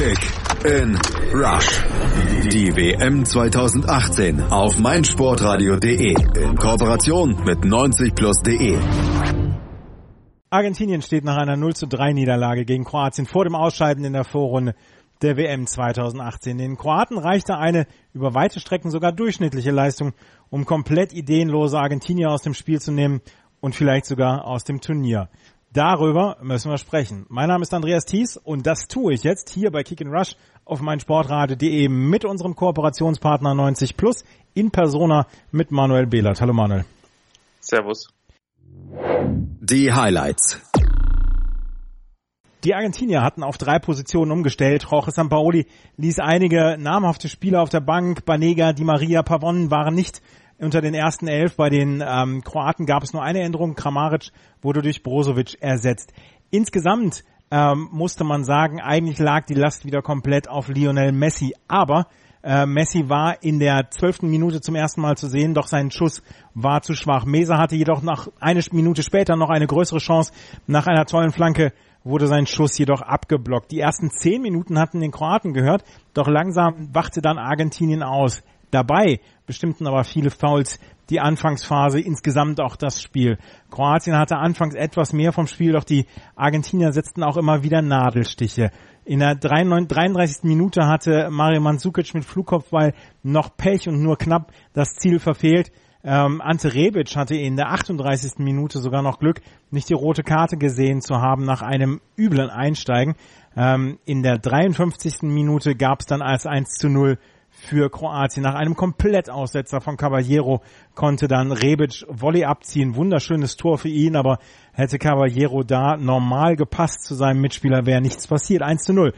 Kick in Rush. Die WM 2018 auf meinsportradio.de in Kooperation mit 90plus.de. Argentinien steht nach einer 0 zu 3 Niederlage gegen Kroatien vor dem Ausscheiden in der Vorrunde der WM 2018. Den Kroaten reichte eine über weite Strecken sogar durchschnittliche Leistung, um komplett ideenlose Argentinier aus dem Spiel zu nehmen und vielleicht sogar aus dem Turnier. Darüber müssen wir sprechen. Mein Name ist Andreas Thies und das tue ich jetzt hier bei Kick and Rush auf meinsportradio.de mit unserem Kooperationspartner 90 Plus in Persona mit Manuel Behlert. Hallo Manuel. Servus. Die Highlights. Die Argentinier hatten auf drei Positionen umgestellt. Jorge Sampaoli ließ einige namhafte Spieler auf der Bank. Banega, Di Maria, Pavon waren nicht unter den ersten elf. Bei den ähm, Kroaten gab es nur eine Änderung. Kramaric wurde durch Brozovic ersetzt. Insgesamt ähm, musste man sagen, eigentlich lag die Last wieder komplett auf Lionel Messi. Aber äh, Messi war in der zwölften Minute zum ersten Mal zu sehen, doch sein Schuss war zu schwach. Mesa hatte jedoch nach eine Minute später noch eine größere Chance. Nach einer tollen Flanke wurde sein Schuss jedoch abgeblockt. Die ersten zehn Minuten hatten den Kroaten gehört, doch langsam wachte dann Argentinien aus. Dabei bestimmten aber viele Fouls die Anfangsphase, insgesamt auch das Spiel. Kroatien hatte anfangs etwas mehr vom Spiel, doch die Argentinier setzten auch immer wieder Nadelstiche. In der 33. Minute hatte Mario Mandzukic mit Flugkopfball noch Pech und nur knapp das Ziel verfehlt. Ähm, Ante Rebic hatte in der 38. Minute sogar noch Glück, nicht die rote Karte gesehen zu haben nach einem üblen Einsteigen. Ähm, in der 53. Minute gab es dann als 1 zu 0 für Kroatien. Nach einem Komplettaussetzer von Caballero konnte dann Rebic Volley abziehen. Wunderschönes Tor für ihn, aber hätte Caballero da normal gepasst zu seinem Mitspieler, wäre nichts passiert. 1 zu 0.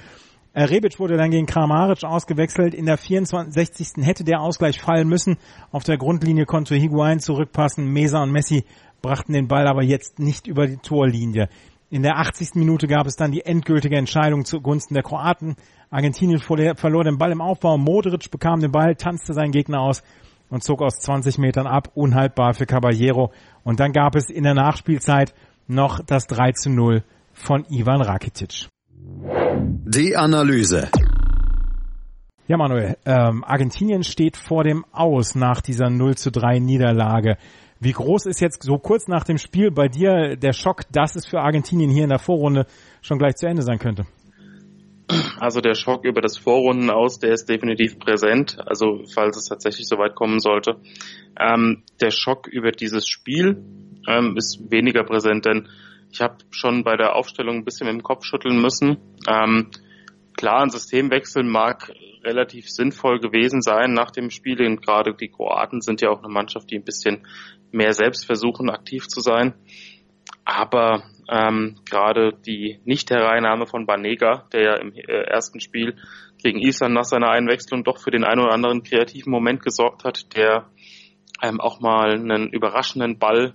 Äh, Rebic wurde dann gegen Kramaric ausgewechselt. In der 64. hätte der Ausgleich fallen müssen. Auf der Grundlinie konnte Higuain zurückpassen. Mesa und Messi brachten den Ball aber jetzt nicht über die Torlinie. In der 80. Minute gab es dann die endgültige Entscheidung zugunsten der Kroaten. Argentinien verlor den Ball im Aufbau. Modric bekam den Ball, tanzte seinen Gegner aus und zog aus 20 Metern ab. Unhaltbar für Caballero. Und dann gab es in der Nachspielzeit noch das 3 zu 0 von Ivan Rakitic. Die Analyse. Ja, Manuel, ähm, Argentinien steht vor dem Aus nach dieser 0 zu 3 Niederlage. Wie groß ist jetzt so kurz nach dem Spiel bei dir der Schock, dass es für Argentinien hier in der Vorrunde schon gleich zu Ende sein könnte? Also der Schock über das Vorrunden aus, der ist definitiv präsent. Also falls es tatsächlich so weit kommen sollte. Ähm, der Schock über dieses Spiel ähm, ist weniger präsent, denn ich habe schon bei der Aufstellung ein bisschen mit Kopf schütteln müssen. Ähm, klar, ein Systemwechsel mag relativ sinnvoll gewesen sein nach dem Spiel, denn gerade die Kroaten sind ja auch eine Mannschaft, die ein bisschen mehr selbst versuchen, aktiv zu sein. Aber ähm, gerade die Nicht-Hereinnahme von Banega, der ja im äh, ersten Spiel gegen Island nach seiner Einwechslung doch für den einen oder anderen kreativen Moment gesorgt hat, der ähm, auch mal einen überraschenden Ball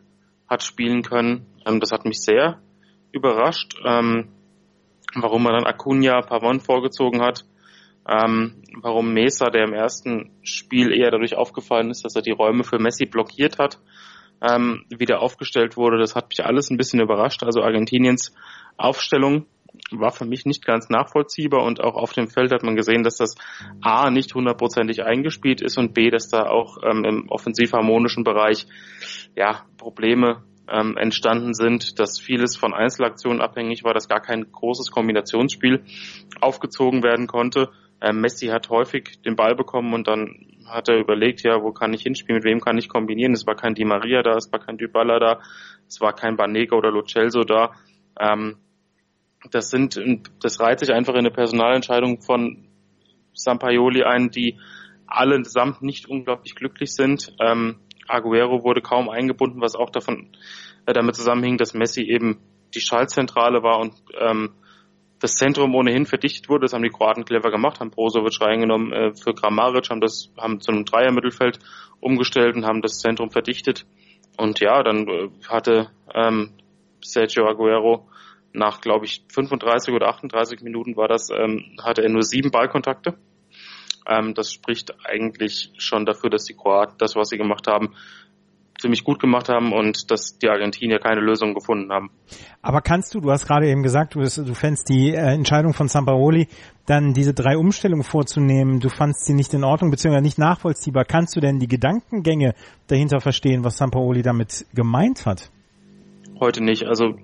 hat spielen können. Ähm, das hat mich sehr überrascht, ähm, warum man dann Acuna Pavon vorgezogen hat. Ähm, warum Mesa, der im ersten Spiel eher dadurch aufgefallen ist, dass er die Räume für Messi blockiert hat, ähm, wieder aufgestellt wurde. Das hat mich alles ein bisschen überrascht. Also Argentiniens Aufstellung war für mich nicht ganz nachvollziehbar und auch auf dem Feld hat man gesehen, dass das A nicht hundertprozentig eingespielt ist und B, dass da auch ähm, im offensiv harmonischen Bereich ja Probleme ähm, entstanden sind, dass vieles von Einzelaktionen abhängig war, dass gar kein großes Kombinationsspiel aufgezogen werden konnte. Ähm, Messi hat häufig den Ball bekommen und dann hat er überlegt, ja, wo kann ich hinspielen, mit wem kann ich kombinieren. Es war kein Di Maria da, es war kein Dybala da, es war kein Banega oder Lo Celso da. Ähm, das sind, das reiht sich einfach in eine Personalentscheidung von Sampaioli ein, die allesamt nicht unglaublich glücklich sind. Ähm, Aguero wurde kaum eingebunden, was auch davon äh, damit zusammenhing, dass Messi eben die Schaltzentrale war und ähm, das Zentrum ohnehin verdichtet wurde. Das haben die Kroaten clever gemacht, haben Brozovic reingenommen äh, für Grammaric, haben das, haben zu einem Dreier-Mittelfeld umgestellt und haben das Zentrum verdichtet. Und ja, dann äh, hatte ähm, Sergio Aguero nach, glaube ich, 35 oder 38 Minuten war das, ähm, hatte er nur sieben Ballkontakte. Ähm, das spricht eigentlich schon dafür, dass die Kroaten das, was sie gemacht haben, ziemlich gut gemacht haben und dass die Argentinier keine Lösung gefunden haben. Aber kannst du, du hast gerade eben gesagt, du, du fändest die äh, Entscheidung von Sampaoli, dann diese drei Umstellungen vorzunehmen, du fandst sie nicht in Ordnung bzw. nicht nachvollziehbar. Kannst du denn die Gedankengänge dahinter verstehen, was Sampaoli damit gemeint hat? Heute nicht. Also,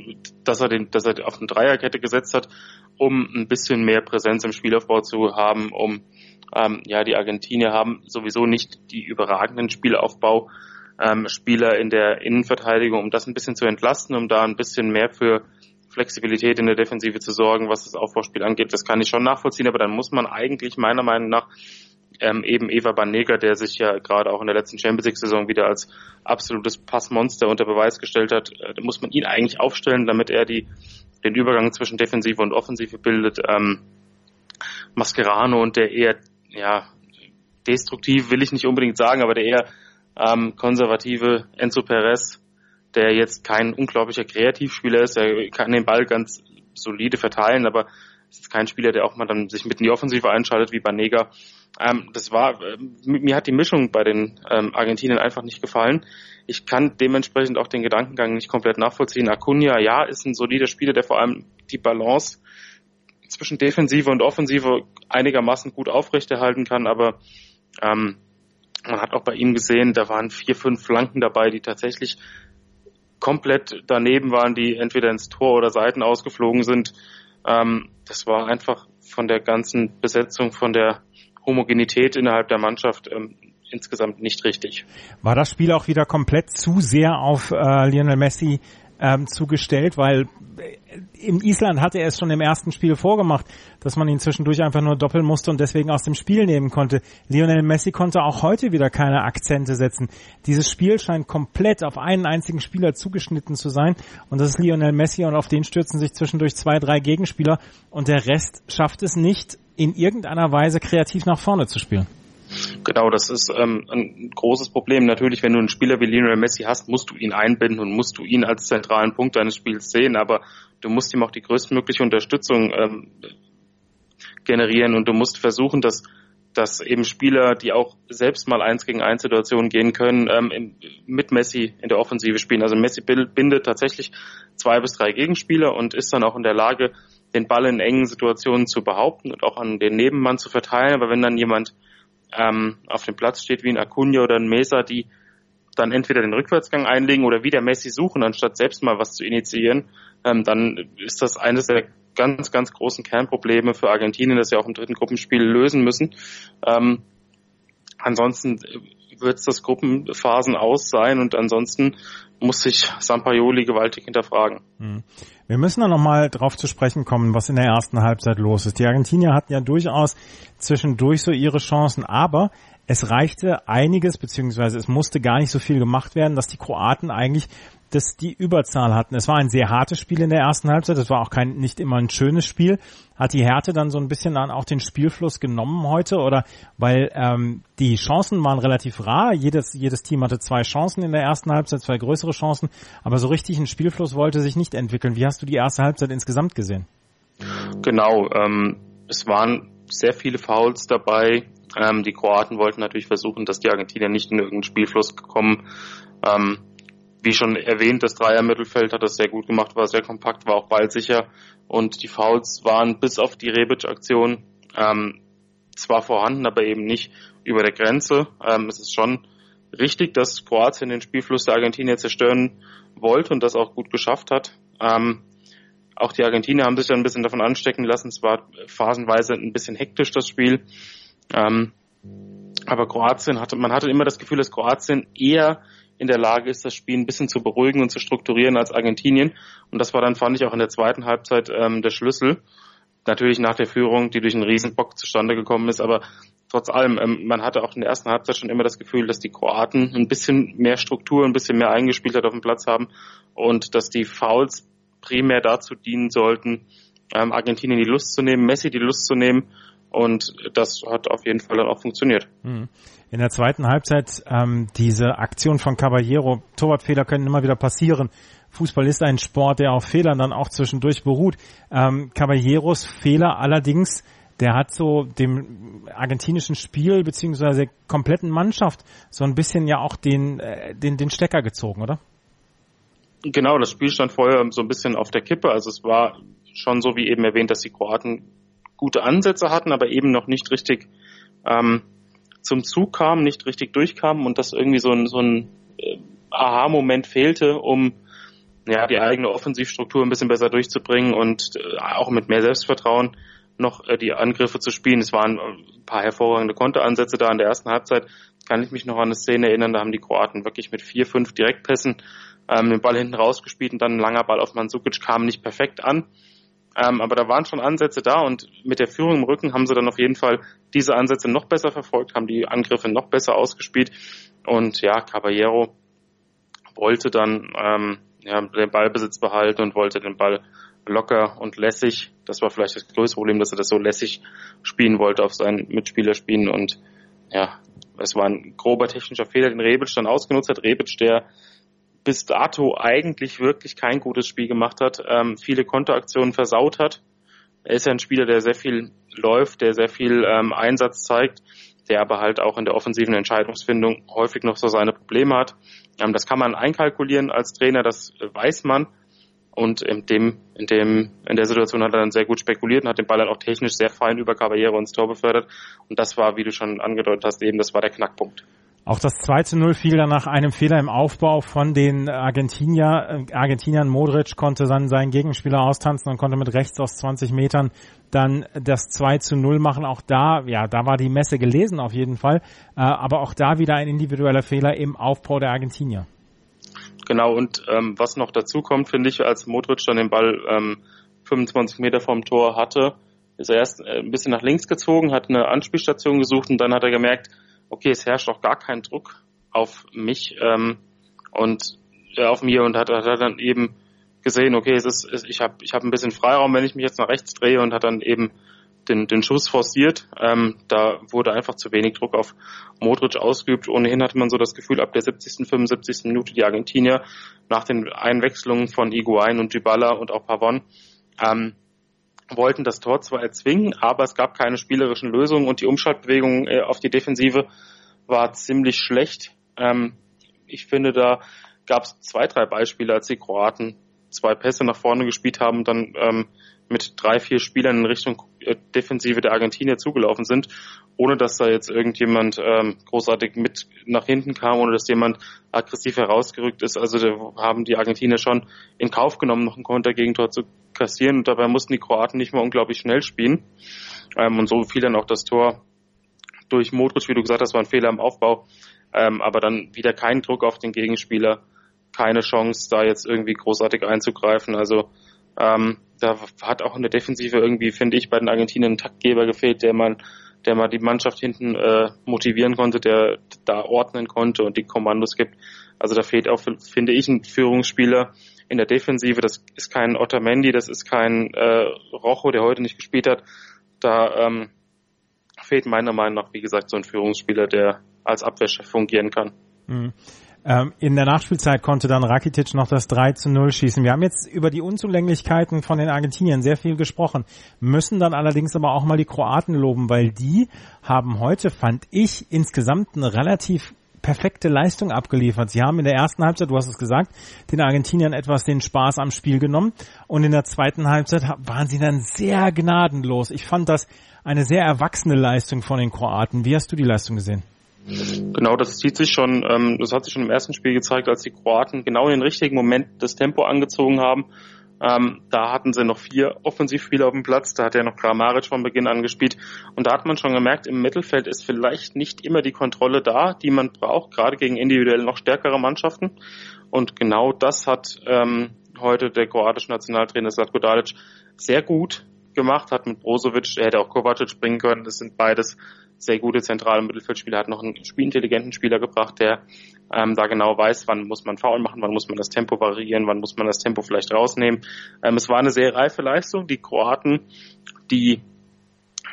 dass er, den, dass er auf eine Dreierkette gesetzt hat, um ein bisschen mehr Präsenz im Spielaufbau zu haben, um ähm, ja, die Argentinier haben sowieso nicht die überragenden Spielaufbau ähm, Spieler in der Innenverteidigung, um das ein bisschen zu entlasten, um da ein bisschen mehr für Flexibilität in der Defensive zu sorgen, was das Aufbauspiel angeht. Das kann ich schon nachvollziehen, aber dann muss man eigentlich meiner Meinung nach ähm, eben Eva Banega, der sich ja gerade auch in der letzten Champions League Saison wieder als absolutes Passmonster unter Beweis gestellt hat, äh, muss man ihn eigentlich aufstellen, damit er die den Übergang zwischen Defensive und Offensive bildet. Ähm, Mascherano und der eher ja destruktiv will ich nicht unbedingt sagen, aber der eher ähm, konservative Enzo Perez, der jetzt kein unglaublicher Kreativspieler ist, er kann den Ball ganz solide verteilen, aber ist kein Spieler, der auch mal dann sich mit in die Offensive einschaltet wie Banega. Ähm, das war, äh, mir hat die Mischung bei den ähm, Argentinien einfach nicht gefallen. Ich kann dementsprechend auch den Gedankengang nicht komplett nachvollziehen. Acuna, ja, ist ein solider Spieler, der vor allem die Balance zwischen Defensive und Offensive einigermaßen gut aufrechterhalten kann, aber ähm, man hat auch bei ihm gesehen, da waren vier, fünf Flanken dabei, die tatsächlich komplett daneben waren, die entweder ins Tor oder Seiten ausgeflogen sind. Ähm, das war einfach von der ganzen Besetzung, von der Homogenität innerhalb der Mannschaft ähm, insgesamt nicht richtig. War das Spiel auch wieder komplett zu sehr auf äh, Lionel Messi ähm, zugestellt, weil äh, in Island hatte er es schon im ersten Spiel vorgemacht, dass man ihn zwischendurch einfach nur doppeln musste und deswegen aus dem Spiel nehmen konnte. Lionel Messi konnte auch heute wieder keine Akzente setzen. Dieses Spiel scheint komplett auf einen einzigen Spieler zugeschnitten zu sein und das ist Lionel Messi und auf den stürzen sich zwischendurch zwei, drei Gegenspieler und der Rest schafft es nicht, in irgendeiner Weise kreativ nach vorne zu spielen. Genau, das ist ähm, ein großes Problem. Natürlich, wenn du einen Spieler wie Lionel Messi hast, musst du ihn einbinden und musst du ihn als zentralen Punkt deines Spiels sehen, aber du musst ihm auch die größtmögliche Unterstützung ähm, generieren und du musst versuchen, dass dass eben Spieler, die auch selbst mal eins gegen eins Situationen gehen können, ähm, mit Messi in der Offensive spielen. Also Messi bindet tatsächlich zwei bis drei Gegenspieler und ist dann auch in der Lage, den Ball in engen Situationen zu behaupten und auch an den Nebenmann zu verteilen. Aber wenn dann jemand ähm, auf dem Platz steht wie ein Acuna oder ein Mesa, die dann entweder den Rückwärtsgang einlegen oder wieder Messi suchen, anstatt selbst mal was zu initiieren, ähm, dann ist das eines der ganz, ganz großen Kernprobleme für Argentinien, das sie auch im dritten Gruppenspiel lösen müssen. Ähm, ansonsten wird das Gruppenphasen aus sein und ansonsten muss sich Sampaioli gewaltig hinterfragen. Hm. Wir müssen da nochmal drauf zu sprechen kommen, was in der ersten Halbzeit los ist. Die Argentinier hatten ja durchaus zwischendurch so ihre Chancen, aber es reichte einiges, beziehungsweise es musste gar nicht so viel gemacht werden, dass die Kroaten eigentlich dass die Überzahl hatten. Es war ein sehr hartes Spiel in der ersten Halbzeit. Es war auch kein nicht immer ein schönes Spiel. Hat die Härte dann so ein bisschen dann auch den Spielfluss genommen heute oder weil ähm, die Chancen waren relativ rar. Jedes jedes Team hatte zwei Chancen in der ersten Halbzeit, zwei größere Chancen, aber so richtig ein Spielfluss wollte sich nicht entwickeln. Wie hast du die erste Halbzeit insgesamt gesehen? Genau, ähm, es waren sehr viele Fouls dabei. Ähm, die Kroaten wollten natürlich versuchen, dass die Argentinier nicht in irgendeinen Spielfluss kommen. Ähm, wie schon erwähnt, das Dreier-Mittelfeld hat das sehr gut gemacht, war sehr kompakt, war auch ballsicher und die Fouls waren bis auf die Rebic-Aktion ähm, zwar vorhanden, aber eben nicht über der Grenze. Ähm, es ist schon richtig, dass Kroatien den Spielfluss der Argentinier zerstören wollte und das auch gut geschafft hat. Ähm, auch die Argentinier haben sich dann ein bisschen davon anstecken lassen. Es war phasenweise ein bisschen hektisch, das Spiel. Ähm, aber Kroatien hatte, man hatte immer das Gefühl, dass Kroatien eher in der Lage ist, das Spiel ein bisschen zu beruhigen und zu strukturieren als Argentinien. Und das war dann, fand ich, auch in der zweiten Halbzeit ähm, der Schlüssel. Natürlich nach der Führung, die durch einen Riesenbock zustande gekommen ist, aber trotz allem, ähm, man hatte auch in der ersten Halbzeit schon immer das Gefühl, dass die Kroaten ein bisschen mehr Struktur, ein bisschen mehr Eingespieltheit auf dem Platz haben und dass die Fouls primär dazu dienen sollten, ähm, Argentinien die Lust zu nehmen, Messi die Lust zu nehmen und das hat auf jeden Fall dann auch funktioniert. Mhm in der zweiten Halbzeit ähm, diese Aktion von Caballero. Torwartfehler können immer wieder passieren. Fußball ist ein Sport, der auf Fehlern dann auch zwischendurch beruht. Ähm, Caballeros Fehler allerdings der hat so dem argentinischen Spiel beziehungsweise der kompletten Mannschaft so ein bisschen ja auch den, äh, den, den Stecker gezogen, oder? Genau, das Spiel stand vorher so ein bisschen auf der Kippe. Also es war schon so wie eben erwähnt, dass die Kroaten gute Ansätze hatten, aber eben noch nicht richtig ähm, zum Zug kamen, nicht richtig durchkamen und dass irgendwie so ein, so ein äh, Aha-Moment fehlte, um ja, die eigene Offensivstruktur ein bisschen besser durchzubringen und äh, auch mit mehr Selbstvertrauen noch äh, die Angriffe zu spielen. Es waren ein paar hervorragende Konteransätze da in der ersten Halbzeit. Kann ich mich noch an eine Szene erinnern, da haben die Kroaten wirklich mit vier, fünf Direktpässen ähm, den Ball hinten rausgespielt und dann ein langer Ball auf Mandzukic kam nicht perfekt an. Ähm, aber da waren schon Ansätze da und mit der Führung im Rücken haben sie dann auf jeden Fall diese Ansätze noch besser verfolgt, haben die Angriffe noch besser ausgespielt. Und ja, Caballero wollte dann ähm, ja, den Ballbesitz behalten und wollte den Ball locker und lässig. Das war vielleicht das größte Problem, dass er das so lässig spielen wollte, auf seinen Mitspieler spielen. Und ja, es war ein grober technischer Fehler, den Rebic dann ausgenutzt hat. Rebic, der bis dato eigentlich wirklich kein gutes Spiel gemacht hat, ähm, viele Konteraktionen versaut hat. Er ist ja ein Spieler, der sehr viel läuft, der sehr viel ähm, Einsatz zeigt, der aber halt auch in der offensiven Entscheidungsfindung häufig noch so seine Probleme hat. Ähm, das kann man einkalkulieren als Trainer, das weiß man. Und in dem, in dem, in der Situation hat er dann sehr gut spekuliert und hat den Ball dann auch technisch sehr fein über Caballero ins Tor befördert. Und das war, wie du schon angedeutet hast, eben, das war der Knackpunkt. Auch das 2 zu 0 fiel dann nach einem Fehler im Aufbau von den Argentinier, äh, Argentiniern. Modric konnte dann seinen Gegenspieler austanzen und konnte mit rechts aus 20 Metern dann das 2 zu 0 machen. Auch da, ja, da war die Messe gelesen auf jeden Fall. Äh, aber auch da wieder ein individueller Fehler im Aufbau der Argentinier. Genau, und ähm, was noch dazu kommt, finde ich, als Modric dann den Ball ähm, 25 Meter vom Tor hatte, ist er erst äh, ein bisschen nach links gezogen, hat eine Anspielstation gesucht und dann hat er gemerkt, okay, es herrscht auch gar kein Druck auf mich ähm, und äh, auf mir und hat, hat dann eben gesehen, okay, es ist, ich habe ich hab ein bisschen Freiraum, wenn ich mich jetzt nach rechts drehe und hat dann eben den, den Schuss forciert. Ähm, da wurde einfach zu wenig Druck auf Modric ausgeübt. Ohnehin hatte man so das Gefühl, ab der 70., 75. Minute die Argentinier nach den Einwechslungen von Iguain und Dybala und auch Pavon ähm, wollten das Tor zwar erzwingen, aber es gab keine spielerischen Lösungen und die Umschaltbewegung äh, auf die Defensive war ziemlich schlecht. Ähm, ich finde, da gab es zwei, drei Beispiele, als die Kroaten zwei Pässe nach vorne gespielt haben und dann ähm, mit drei, vier Spielern in Richtung Defensive der Argentinier zugelaufen sind, ohne dass da jetzt irgendjemand ähm, großartig mit nach hinten kam, ohne dass jemand aggressiv herausgerückt ist. Also haben die Argentinier schon in Kauf genommen, noch ein Kontergegentor zu kassieren und dabei mussten die Kroaten nicht mehr unglaublich schnell spielen. Ähm, und so fiel dann auch das Tor durch Modric, wie du gesagt hast, war ein Fehler im Aufbau, ähm, aber dann wieder kein Druck auf den Gegenspieler, keine Chance, da jetzt irgendwie großartig einzugreifen. Also ähm, da hat auch in der Defensive irgendwie, finde ich, bei den Argentinern ein Taktgeber gefehlt, der man, der mal die Mannschaft hinten äh, motivieren konnte, der da ordnen konnte und die Kommandos gibt. Also da fehlt auch, finde ich, ein Führungsspieler in der Defensive. Das ist kein Otamendi, das ist kein äh, Rojo, der heute nicht gespielt hat. Da ähm, fehlt meiner Meinung nach, wie gesagt, so ein Führungsspieler, der als Abwehrchef fungieren kann. Mhm. Ähm, in der Nachspielzeit konnte dann Rakitic noch das 3 zu 0 schießen. Wir haben jetzt über die Unzulänglichkeiten von den Argentiniern sehr viel gesprochen, müssen dann allerdings aber auch mal die Kroaten loben, weil die haben heute, fand ich, insgesamt eine relativ perfekte Leistung abgeliefert. Sie haben in der ersten Halbzeit, du hast es gesagt, den Argentiniern etwas den Spaß am Spiel genommen und in der zweiten Halbzeit waren sie dann sehr gnadenlos. Ich fand das eine sehr erwachsene Leistung von den Kroaten. Wie hast du die Leistung gesehen? Genau, das zieht sich schon, ähm, das hat sich schon im ersten Spiel gezeigt, als die Kroaten genau in den richtigen Moment das Tempo angezogen haben. Ähm, da hatten sie noch vier Offensivspieler auf dem Platz, da hat ja noch Kramaric von Beginn an gespielt. Und da hat man schon gemerkt, im Mittelfeld ist vielleicht nicht immer die Kontrolle da, die man braucht, gerade gegen individuell noch stärkere Mannschaften. Und genau das hat ähm, heute der kroatische Nationaltrainer Slatko Dalic sehr gut gemacht, hat mit Brozovic, er hätte auch Kovacic bringen können, das sind beides sehr gute zentrale Mittelfeldspieler, hat noch einen spielintelligenten Spieler gebracht, der ähm, da genau weiß, wann muss man Foul machen, wann muss man das Tempo variieren, wann muss man das Tempo vielleicht rausnehmen. Ähm, es war eine sehr reife Leistung. Die Kroaten, die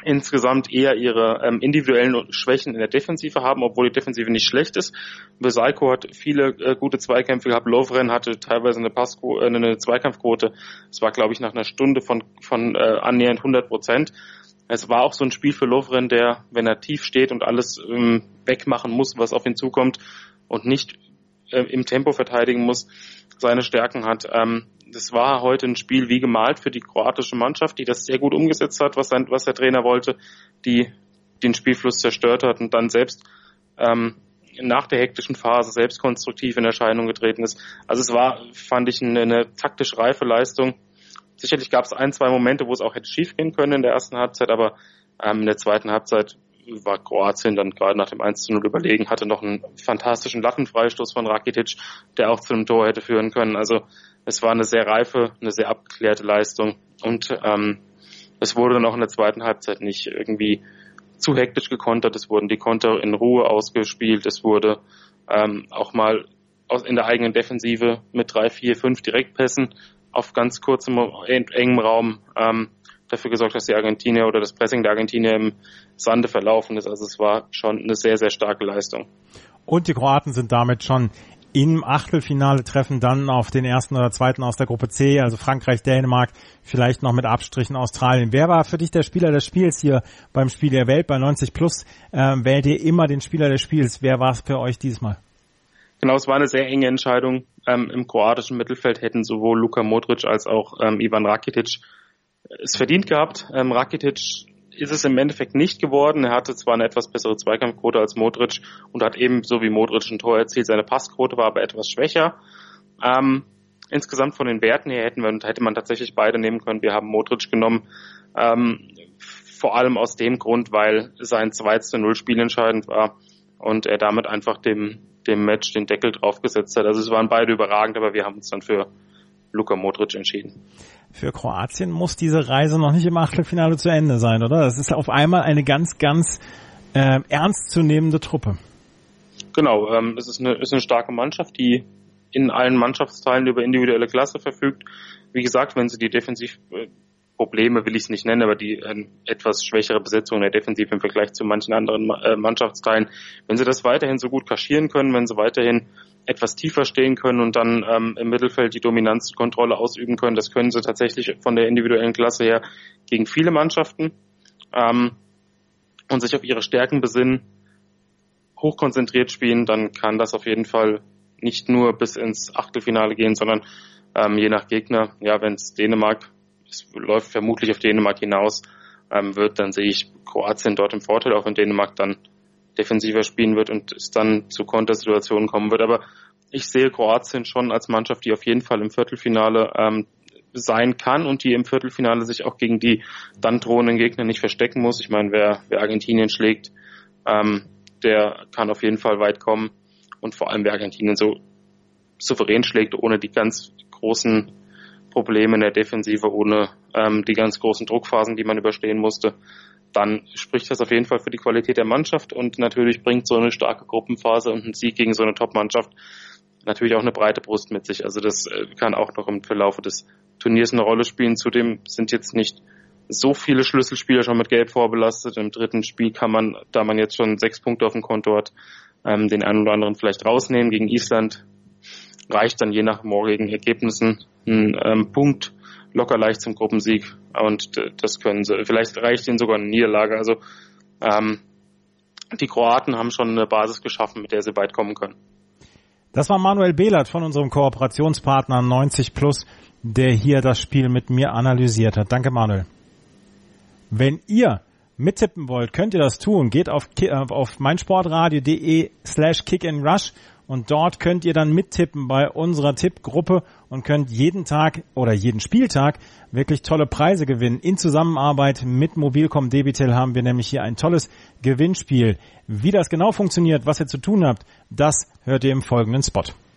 insgesamt eher ihre ähm, individuellen Schwächen in der Defensive haben, obwohl die Defensive nicht schlecht ist. Besalko hat viele äh, gute Zweikämpfe gehabt. Lovren hatte teilweise eine, Passquote, äh, eine Zweikampfquote. Es war, glaube ich, nach einer Stunde von, von äh, annähernd 100 Prozent. Es war auch so ein Spiel für Lovren, der, wenn er tief steht und alles ähm, wegmachen muss, was auf ihn zukommt und nicht äh, im Tempo verteidigen muss, seine Stärken hat. Ähm, das war heute ein Spiel wie gemalt für die kroatische Mannschaft, die das sehr gut umgesetzt hat, was, sein, was der Trainer wollte, die den Spielfluss zerstört hat und dann selbst ähm, nach der hektischen Phase selbst konstruktiv in Erscheinung getreten ist. Also es war, fand ich, eine, eine taktisch reife Leistung. Sicherlich gab es ein, zwei Momente, wo es auch hätte schiefgehen können in der ersten Halbzeit, aber ähm, in der zweiten Halbzeit war Kroatien dann gerade nach dem 1 zu 0 überlegen, hatte noch einen fantastischen Lattenfreistoß von Rakitic, der auch zu einem Tor hätte führen können. Also es war eine sehr reife, eine sehr abgeklärte Leistung und ähm, es wurde dann auch in der zweiten Halbzeit nicht irgendwie zu hektisch gekontert, es wurden die Konter in Ruhe ausgespielt, es wurde ähm, auch mal aus, in der eigenen Defensive mit drei, vier, fünf Direktpässen auf ganz kurzem, engem Raum ähm, dafür gesorgt, dass die Argentinier oder das Pressing der Argentinier im Sande verlaufen ist. Also es war schon eine sehr, sehr starke Leistung. Und die Kroaten sind damit schon im Achtelfinale treffen dann auf den ersten oder zweiten aus der Gruppe C, also Frankreich, Dänemark, vielleicht noch mit Abstrichen Australien. Wer war für dich der Spieler des Spiels hier beim Spiel der Welt bei 90 Plus? Ähm, wählt ihr immer den Spieler des Spiels? Wer war es für euch diesmal? Genau, es war eine sehr enge Entscheidung. Ähm, Im kroatischen Mittelfeld hätten sowohl Luka Modric als auch ähm, Ivan Rakitic es verdient gehabt. Ähm, Rakitic ist es im Endeffekt nicht geworden. Er hatte zwar eine etwas bessere Zweikampfquote als Modric und hat eben so wie Modric ein Tor erzielt. Seine Passquote war aber etwas schwächer. Ähm, insgesamt von den Werten her hätten wir, hätte man tatsächlich beide nehmen können. Wir haben Modric genommen. Ähm, vor allem aus dem Grund, weil sein 2 zu 0 Spiel entscheidend war und er damit einfach dem, dem Match den Deckel draufgesetzt hat. Also es waren beide überragend, aber wir haben uns dann für Luka Modric entschieden für Kroatien muss diese Reise noch nicht im Achtelfinale zu Ende sein, oder? Das ist auf einmal eine ganz, ganz äh, ernstzunehmende Truppe. Genau, ähm, es ist eine, ist eine starke Mannschaft, die in allen Mannschaftsteilen über individuelle Klasse verfügt. Wie gesagt, wenn sie die Defensivprobleme, will ich es nicht nennen, aber die äh, etwas schwächere Besetzung der Defensive im Vergleich zu manchen anderen äh, Mannschaftsteilen, wenn sie das weiterhin so gut kaschieren können, wenn sie weiterhin etwas tiefer stehen können und dann ähm, im Mittelfeld die Dominanz und Kontrolle ausüben können. Das können sie tatsächlich von der individuellen Klasse her gegen viele Mannschaften ähm, und sich auf ihre Stärken besinnen, hochkonzentriert spielen, dann kann das auf jeden Fall nicht nur bis ins Achtelfinale gehen, sondern ähm, je nach Gegner, ja, wenn es Dänemark, es läuft vermutlich auf Dänemark hinaus, ähm, wird, dann sehe ich Kroatien dort im Vorteil, auch wenn Dänemark dann defensiver spielen wird und es dann zu Kontersituationen kommen wird. Aber ich sehe Kroatien schon als Mannschaft, die auf jeden Fall im Viertelfinale ähm, sein kann und die im Viertelfinale sich auch gegen die dann drohenden Gegner nicht verstecken muss. Ich meine, wer, wer Argentinien schlägt, ähm, der kann auf jeden Fall weit kommen. Und vor allem, wer Argentinien so souverän schlägt, ohne die ganz großen Probleme in der Defensive, ohne ähm, die ganz großen Druckphasen, die man überstehen musste, dann spricht das auf jeden Fall für die Qualität der Mannschaft und natürlich bringt so eine starke Gruppenphase und ein Sieg gegen so eine Top-Mannschaft natürlich auch eine breite Brust mit sich. Also das äh, kann auch noch im Verlauf des Turniers eine Rolle spielen. Zudem sind jetzt nicht so viele Schlüsselspieler schon mit Gelb vorbelastet. Im dritten Spiel kann man, da man jetzt schon sechs Punkte auf dem Konto hat, ähm, den einen oder anderen vielleicht rausnehmen. Gegen Island reicht dann je nach morgigen Ergebnissen ein ähm, Punkt locker leicht zum Gruppensieg und das können sie. Vielleicht reicht ihnen sogar eine Niederlage. Also ähm, die Kroaten haben schon eine Basis geschaffen, mit der sie weit kommen können. Das war Manuel Behlert von unserem Kooperationspartner 90 Plus, der hier das Spiel mit mir analysiert hat. Danke, Manuel. Wenn ihr mittippen wollt, könnt ihr das tun. Geht auf, auf meinsportradio.de slash kick and rush und dort könnt ihr dann mittippen bei unserer Tippgruppe und könnt jeden Tag oder jeden Spieltag wirklich tolle Preise gewinnen. In Zusammenarbeit mit Mobilcom Debitel haben wir nämlich hier ein tolles Gewinnspiel. Wie das genau funktioniert, was ihr zu tun habt, das hört ihr im folgenden Spot.